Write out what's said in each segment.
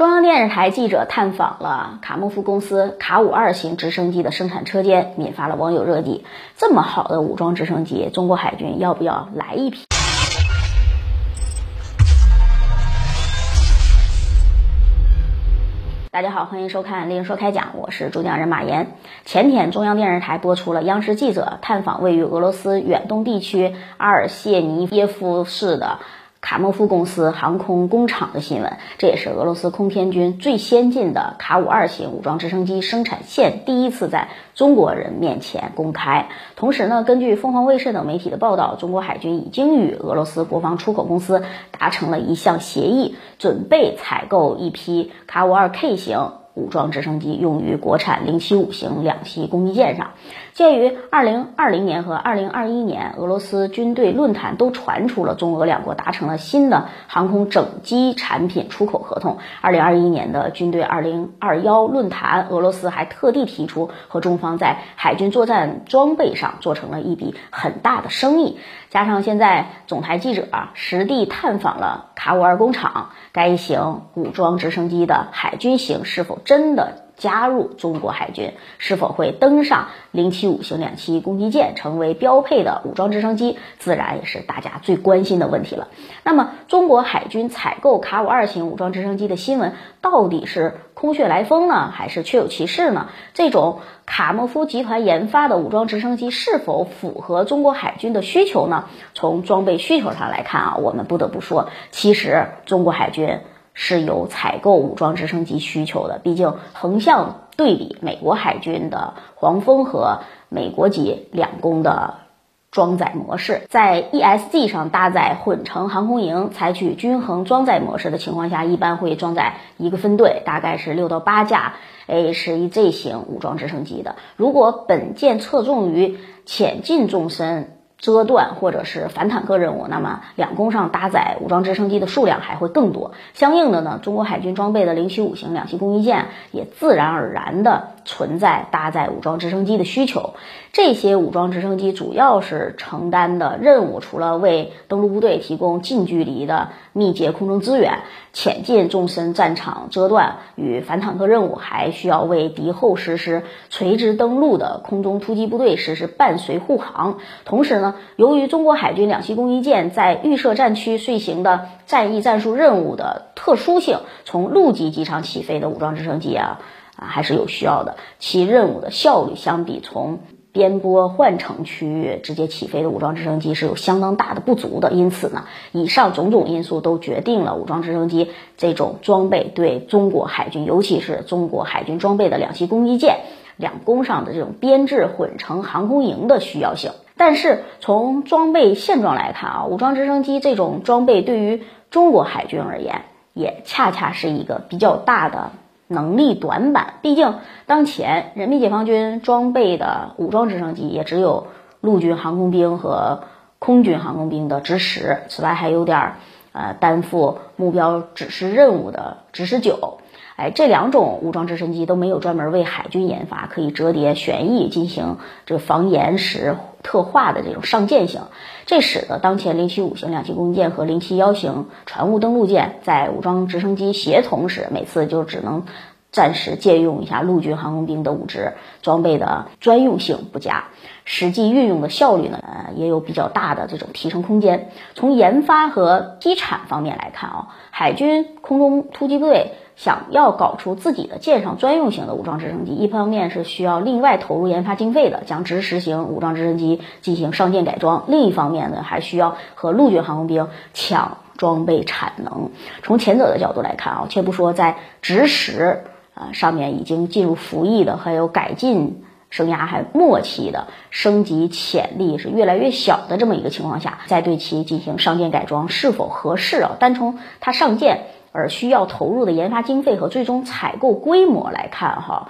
中央电视台记者探访了卡莫夫公司卡五二型直升机的生产车间，引发了网友热议。这么好的武装直升机，中国海军要不要来一批？大家好，欢迎收看《猎鹰说开讲》，我是主讲人马岩。前天，中央电视台播出了央视记者探访位于俄罗斯远东地区阿尔谢尼耶夫市的。卡莫夫公司航空工厂的新闻，这也是俄罗斯空天军最先进的卡五二型武装直升机生产线第一次在中国人面前公开。同时呢，根据凤凰卫视等媒体的报道，中国海军已经与俄罗斯国防出口公司达成了一项协议，准备采购一批卡五二 K 型。武装直升机用于国产零七五型两栖攻击舰上。鉴于二零二零年和二零二一年俄罗斯军队论坛都传出了中俄两国达成了新的航空整机产品出口合同，二零二一年的军队二零二幺论坛，俄罗斯还特地提出和中方在海军作战装备上做成了一笔很大的生意。加上现在总台记者啊实地探访了卡五二工厂，该型武装直升机的海军型是否真的？加入中国海军是否会登上零七五型两栖攻击舰，成为标配的武装直升机，自然也是大家最关心的问题了。那么，中国海军采购卡五二型武装直升机的新闻，到底是空穴来风呢，还是确有其事呢？这种卡莫夫集团研发的武装直升机是否符合中国海军的需求呢？从装备需求上来看啊，我们不得不说，其实中国海军。是有采购武装直升机需求的，毕竟横向对比美国海军的黄蜂和美国级两攻的装载模式，在 ESG 上搭载混成航空营，采取均衡装载模式的情况下，一般会装载一个分队，大概是六到八架 AH-1Z 型武装直升机的。如果本舰侧重于潜进纵深。遮断或者是反坦克任务，那么两攻上搭载武装直升机的数量还会更多。相应的呢，中国海军装备的零七五型两栖攻击舰也自然而然的存在搭载武装直升机的需求。这些武装直升机主要是承担的任务，除了为登陆部队提供近距离的密集空中支援、潜进纵深战场遮断与反坦克任务，还需要为敌后实施垂直登陆的空中突击部队实施伴随护航。同时呢。由于中国海军两栖攻击舰在预设战区遂行的战役战术任务的特殊性，从陆基机场起飞的武装直升机啊啊还是有需要的，其任务的效率相比从边波换乘区域直接起飞的武装直升机是有相当大的不足的。因此呢，以上种种因素都决定了武装直升机这种装备对中国海军，尤其是中国海军装备的两栖攻击舰两攻上的这种编制混成航空营的需要性。但是从装备现状来看啊，武装直升机这种装备对于中国海军而言，也恰恰是一个比较大的能力短板。毕竟当前人民解放军装备的武装直升机也只有陆军航空兵和空军航空兵的直十，此外还有点儿呃担负目标指示任务的直十九。哎，这两种武装直升机都没有专门为海军研发，可以折叠旋翼进行这个防岩石特化的这种上舰型，这使得当前零七五型两栖攻击舰和零七幺型船坞登陆舰在武装直升机协同时，每次就只能暂时借用一下陆军航空兵的武职，装备的专用性不佳，实际运用的效率呢，呃，也有比较大的这种提升空间。从研发和机产方面来看啊，海军空中突击队。想要搞出自己的舰上专用型的武装直升机，一方面是需要另外投入研发经费的，将直十型武装直升机进行上舰改装；另一方面呢，还需要和陆军航空兵抢装备产能。从前者的角度来看啊，且不说在直十啊上面已经进入服役的，还有改进生涯还末期的，升级潜力是越来越小的这么一个情况下，再对其进行上舰改装是否合适啊？单从它上舰。而需要投入的研发经费和最终采购规模来看，哈，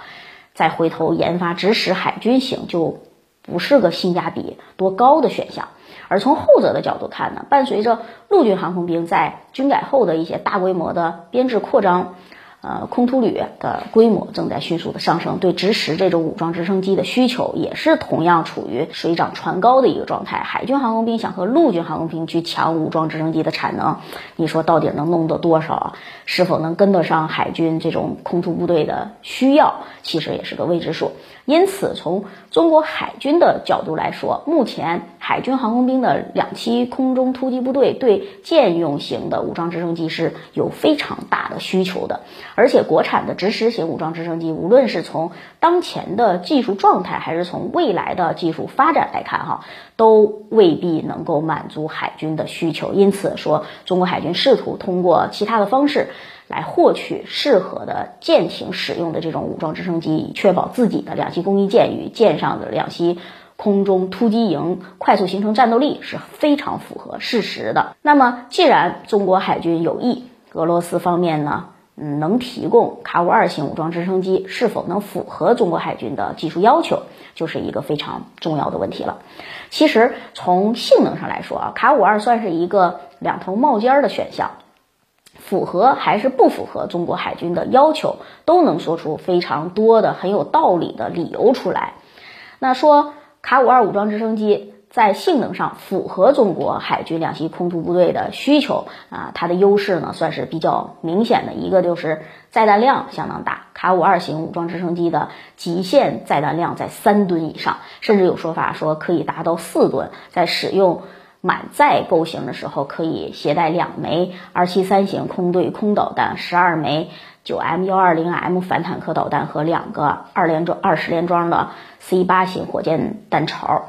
再回头研发直使海军型就不是个性价比多高的选项。而从后者的角度看呢，伴随着陆军航空兵在军改后的一些大规模的编制扩张，呃，空突旅的规模正在迅速的上升，对直十这种武装直升机的需求也是同样处于水涨船高的一个状态。海军航空兵想和陆军航空兵去抢武装直升机的产能，你说到底能弄得多少啊？是否能跟得上海军这种空突部队的需要，其实也是个未知数。因此，从中国海军的角度来说，目前海军航空兵的两栖空中突击部队对舰用型的武装直升机是有非常大的需求的。而且，国产的直十型武装直升机，无论是从当前的技术状态，还是从未来的技术发展来看，哈，都未必能够满足海军的需求。因此，说中国海军试图通过其他的方式。来获取适合的舰艇使用的这种武装直升机，以确保自己的两栖攻击舰与舰上的两栖空中突击营快速形成战斗力是非常符合事实的。那么，既然中国海军有意，俄罗斯方面呢，嗯，能提供卡五二型武装直升机，是否能符合中国海军的技术要求，就是一个非常重要的问题了。其实从性能上来说啊，卡五二算是一个两头冒尖的选项。符合还是不符合中国海军的要求，都能说出非常多的很有道理的理由出来。那说卡五二武装直升机在性能上符合中国海军两栖空突部队的需求啊，它的优势呢算是比较明显的。一个就是载弹量相当大，卡五二型武装直升机的极限载弹量在三吨以上，甚至有说法说可以达到四吨，在使用。满载构型的时候，可以携带两枚二七三型空对空导弹，十二枚九 M 幺二零 M 反坦克导弹和两个二连装、二十连装的 C 八型火箭弹巢。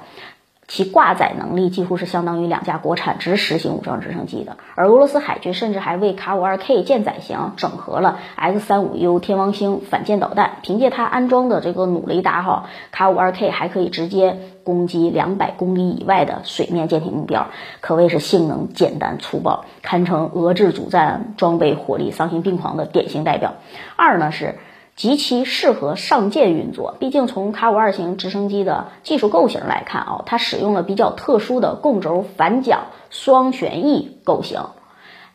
其挂载能力几乎是相当于两架国产直十型武装直升机的，而俄罗斯海军甚至还为卡五二 K 舰载型整合了 X 三五 U 天王星反舰导弹。凭借它安装的这个弩雷达，哈，卡五二 K 还可以直接攻击两百公里以外的水面舰艇目标，可谓是性能简单粗暴，堪称俄制主战装备火力丧心病狂的典型代表。二呢是。极其适合上舰运作，毕竟从卡五二型直升机的技术构型来看啊，它使用了比较特殊的共轴反桨双旋翼构型。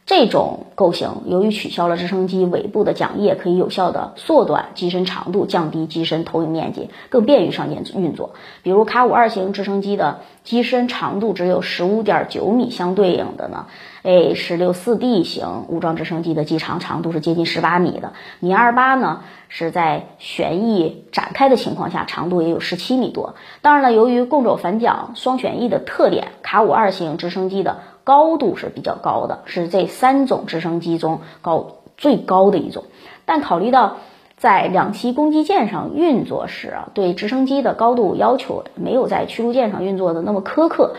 这种构型由于取消了直升机尾部的桨叶，可以有效的缩短机身长度，降低机身投影面积，更便于上舰运作。比如卡五二型直升机的机身长度只有十五点九米，相对应的呢，A 十六四 D 型武装直升机的机长长度是接近十八米的，米二八呢是在旋翼展开的情况下，长度也有十七米多。当然了，由于共轴反桨双旋翼的特点，卡五二型直升机的高度是比较高的，是这三种直升机中高最高的一种。但考虑到在两栖攻击舰上运作时啊，对直升机的高度要求没有在驱逐舰上运作的那么苛刻，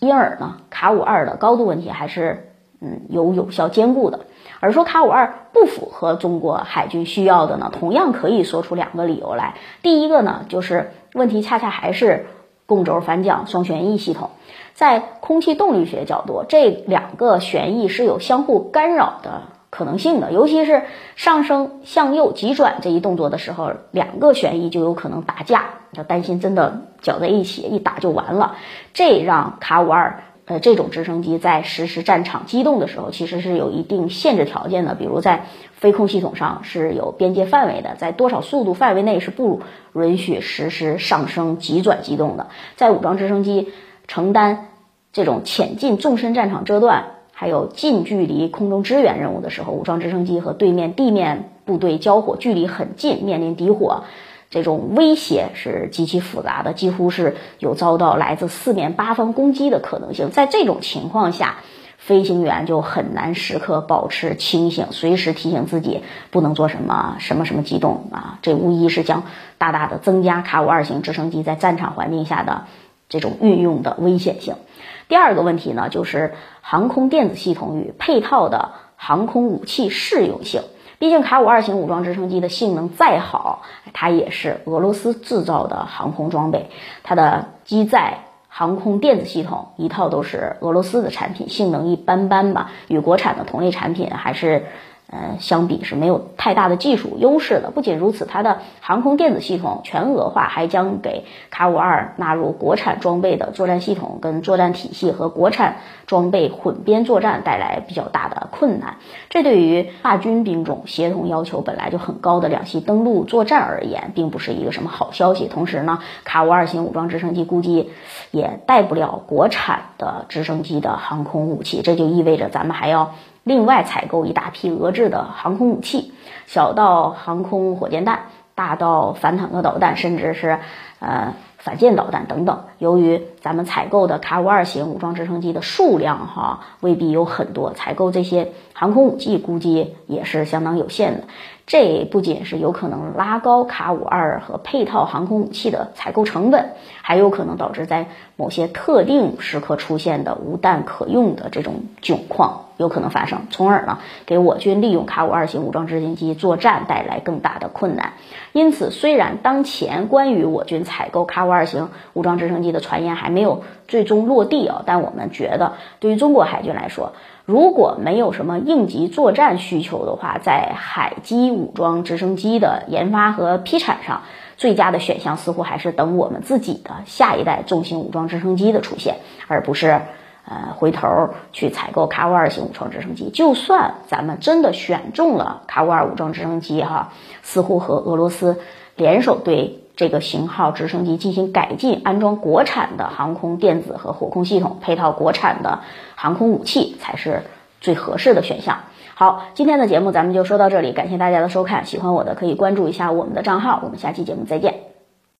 因而呢，卡五二的高度问题还是嗯有有效兼顾的。而说卡五二不符合中国海军需要的呢，同样可以说出两个理由来。第一个呢，就是问题恰恰还是共轴反桨双旋翼系统。在空气动力学角度，这两个旋翼是有相互干扰的可能性的，尤其是上升向右急转这一动作的时候，两个旋翼就有可能打架，要担心真的搅在一起一打就完了。这让卡五二呃这种直升机在实施战场机动的时候，其实是有一定限制条件的，比如在飞控系统上是有边界范围的，在多少速度范围内是不允许实施上升急转机动的，在武装直升机。承担这种潜进纵深战场遮断，还有近距离空中支援任务的时候，武装直升机和对面地面部队交火，距离很近，面临敌火，这种威胁是极其复杂的，几乎是有遭到来自四面八方攻击的可能性。在这种情况下，飞行员就很难时刻保持清醒，随时提醒自己不能做什么什么什么机动啊！这无疑是将大大的增加卡五二型直升机在战场环境下的。这种运用的危险性。第二个问题呢，就是航空电子系统与配套的航空武器适用性。毕竟卡五二型武装直升机的性能再好，它也是俄罗斯制造的航空装备，它的机载航空电子系统一套都是俄罗斯的产品，性能一般般吧，与国产的同类产品还是。呃，相比是没有太大的技术优势的。不仅如此，它的航空电子系统全额化，还将给卡五二纳入国产装备的作战系统跟作战体系和国产装备混编作战带来比较大的困难。这对于大军兵种协同要求本来就很高的两栖登陆作战而言，并不是一个什么好消息。同时呢，卡五二型武装直升机估计也带不了国产的直升机的航空武器，这就意味着咱们还要。另外采购一大批俄制的航空武器，小到航空火箭弹，大到反坦克导弹，甚至是呃反舰导弹等等。由于咱们采购的卡五二型武装直升机的数量哈未必有很多，采购这些航空武器估计也是相当有限的。这不仅是有可能拉高卡五二和配套航空武器的采购成本，还有可能导致在某些特定时刻出现的无弹可用的这种窘况。有可能发生，从而呢给我军利用卡五二型武装直升机作战带来更大的困难。因此，虽然当前关于我军采购卡五二型武装直升机的传言还没有最终落地啊，但我们觉得对于中国海军来说，如果没有什么应急作战需求的话，在海基武装直升机的研发和批产上，最佳的选项似乎还是等我们自己的下一代重型武装直升机的出现，而不是。呃，回头去采购卡五二型武装直升机，就算咱们真的选中了卡五二武装直升机，哈，似乎和俄罗斯联手对这个型号直升机进行改进，安装国产的航空电子和火控系统，配套国产的航空武器，才是最合适的选项。好，今天的节目咱们就说到这里，感谢大家的收看，喜欢我的可以关注一下我们的账号，我们下期节目再见。